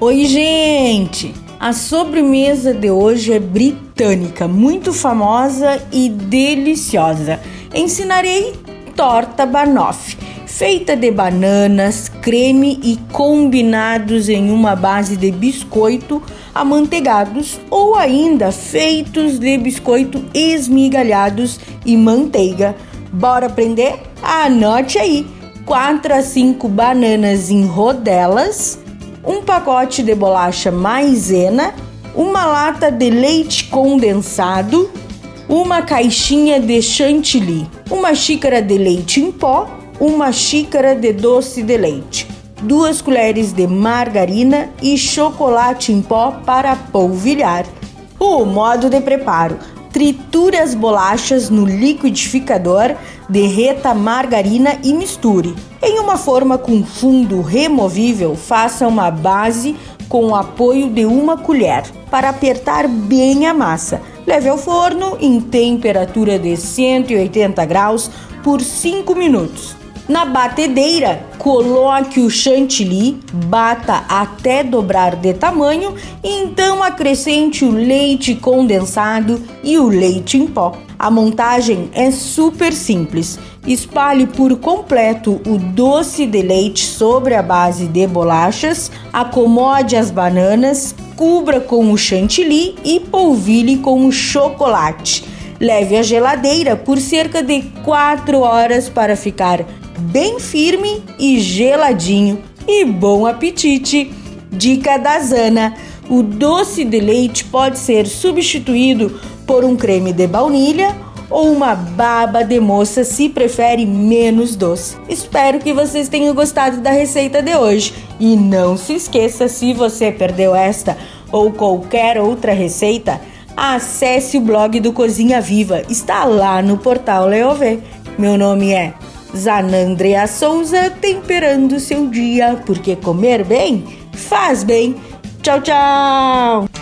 Oi, gente! A sobremesa de hoje é britânica, muito famosa e deliciosa. Ensinarei torta banoffee, feita de bananas, creme e combinados em uma base de biscoito amanteigados ou ainda feitos de biscoito esmigalhados e manteiga. Bora aprender? Anote aí: 4 a 5 bananas em rodelas um pacote de bolacha maisena, uma lata de leite condensado, uma caixinha de chantilly, uma xícara de leite em pó, uma xícara de doce de leite, duas colheres de margarina e chocolate em pó para polvilhar. O modo de preparo: triture as bolachas no liquidificador, derreta a margarina e misture. Em uma forma com fundo removível, faça uma base com o apoio de uma colher para apertar bem a massa. Leve ao forno em temperatura de 180 graus por 5 minutos. Na batedeira, coloque o chantilly, bata até dobrar de tamanho e então acrescente o leite condensado e o leite em pó. A montagem é super simples. Espalhe por completo o doce de leite sobre a base de bolachas, acomode as bananas, cubra com o chantilly e polvilhe com o chocolate. Leve à geladeira por cerca de 4 horas para ficar bem firme e geladinho. E bom apetite! Dica da Zana: o doce de leite pode ser substituído por um creme de baunilha ou uma baba de moça se prefere menos doce. Espero que vocês tenham gostado da receita de hoje e não se esqueça se você perdeu esta ou qualquer outra receita, acesse o blog do Cozinha Viva, está lá no portal Leovê. Meu nome é Zanandrea Souza, temperando seu dia, porque comer bem faz bem. Tchau, tchau!